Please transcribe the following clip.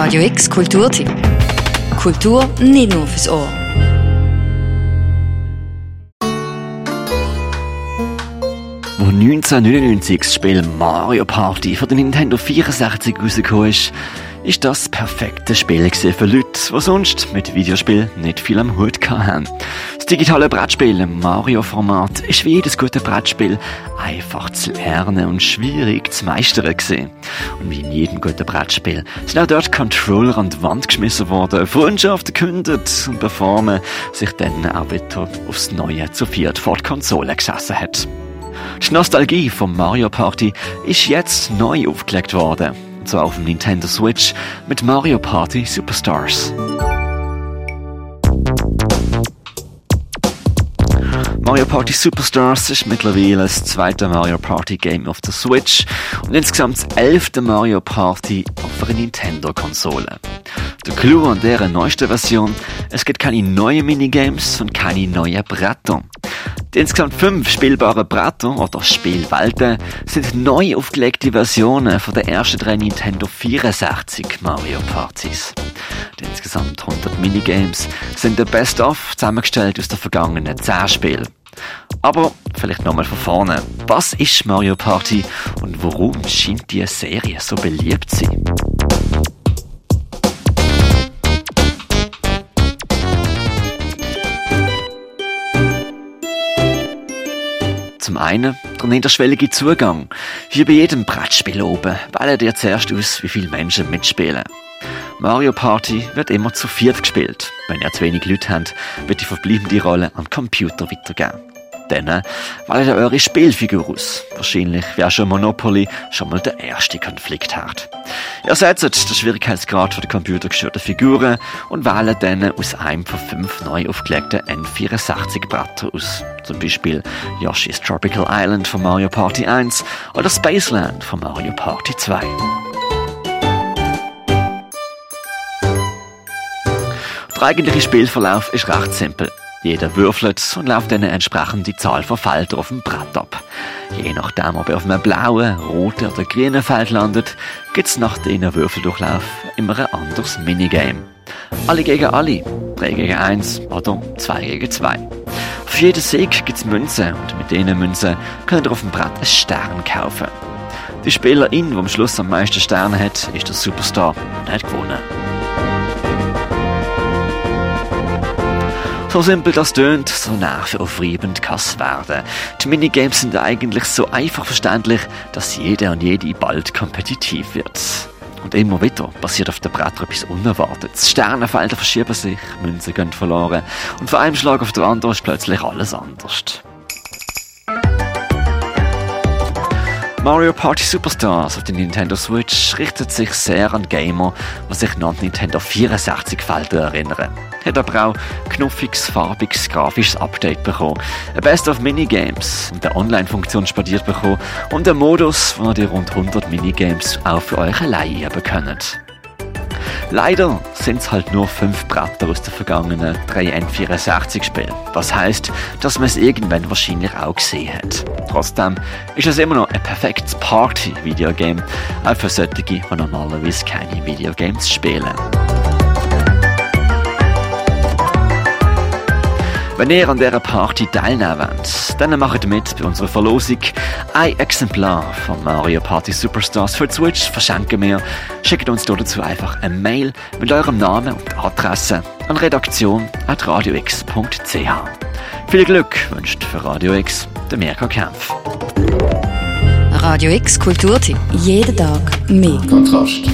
Radio X Kulturtipp. Kultur nicht nur fürs Ohr. Wo 1999 das Spiel Mario Party für den Nintendo 64 rausgekommen ist, ist das perfekte Spiel für Leute, die sonst mit Videospielen nicht viel am Hut haben. Das digitale Brettspiel im Mario-Format ist wie jedes gute Brettspiel einfach zu lernen und schwierig zu meistern gesehen. Und wie in jedem guten Brettspiel sind auch dort Controller an die Wand geschmissen worden, Freundschaften gekündigt und bevor man sich dann auch wieder aufs Neue zu viert vor die Konsole gesessen hat. Die Nostalgie vom Mario Party ist jetzt neu aufgelegt worden zwar auf dem Nintendo Switch mit Mario Party Superstars. Mario Party Superstars ist mittlerweile das zweite Mario Party Game auf der Switch und insgesamt das elfte Mario Party auf einer Nintendo-Konsole. Der Clou an deren neuesten Version, es gibt keine neuen Minigames und keine neuen Bretter. Die insgesamt fünf spielbaren Bretter oder Spielwelten sind neu aufgelegte Versionen von der ersten drei Nintendo 64 Mario Partys. Die insgesamt 100 Minigames sind der Best-of zusammengestellt aus den vergangenen 10 Spielen. Aber vielleicht nochmal von vorne. Was ist Mario Party und warum scheint die Serie so beliebt zu sein? Zum einen der niederschwellige Zugang. Wie bei jedem Brettspiel oben wählen dir zuerst aus, wie viele Menschen mitspielen. Mario Party wird immer zu viert gespielt. Wenn ihr zu wenig Leute habt, wird die verbleibende Rolle den Computer weitergeben. Dann wählt ihr eure Spielfigur aus. Wahrscheinlich wäre schon Monopoly schon mal der erste Konflikt hat. Ihr setzt den Schwierigkeitsgrad für die computergesteuerten Figuren und wählt dann aus einem von fünf neu aufgelegten N64-Brettern aus. Zum Beispiel Yoshi's Tropical Island von Mario Party 1 oder Spaceland von Mario Party 2. Der eigentliche Spielverlauf ist recht simpel. Jeder würfelt und läuft dann entsprechend die Zahl von Feldern auf dem Brett ab. Je nachdem, ob er auf einem blauen, roten oder grünen Feld landet, gibt's nach dem Würfeldurchlauf immer ein anderes Minigame. Alle gegen alle, 3 gegen 1 oder 2 gegen 2. Für jeden Sieg gibt's Münzen und mit diesen Münzen könnt ihr auf dem Brett einen Stern kaufen. Die Spielerin, die am Schluss am meisten Sterne hat, ist der Superstar und hat gewonnen. So simpel das tönt, so nervenaufreibend kann es werden. Die Minigames sind eigentlich so einfach verständlich, dass jeder und jede bald kompetitiv wird. Und immer wieder passiert auf der Bretter etwas Unerwartetes. Sternenfelder verschieben sich, Münzen gehen verloren und von einem Schlag auf den anderen ist plötzlich alles anders. Mario Party Superstars auf der Nintendo Switch richtet sich sehr an Gamer, die sich an Nintendo 64 Felder erinnern. Hat aber auch knuffiges, farbiges, grafisches Update bekommen, ein Best of Minigames, eine Online-Funktion spadiert bekommen und einen Modus, wo ihr rund 100 Minigames auch für euch allein üben könnt. Leider sind es halt nur fünf Bretter aus den vergangenen drei N64-Spielen. Was heißt, dass man es irgendwann wahrscheinlich auch gesehen hat. Trotzdem ist es immer noch ein perfektes Party-Videogame, auch für solche, die normalerweise keine Videogames spielen. Wenn ihr an dieser Party teilnehmen wollt, dann macht mit bei unserer Verlosung. Ein Exemplar von Mario Party Superstars für die Switch verschenken wir. Schickt uns dazu einfach eine Mail mit eurem Namen und Adresse an redaktion.radiox.ch. Viel Glück wünscht für Radio X der Mirka Kempf. Radio X Kulturtipp. Jeden Tag mehr. Kontrast.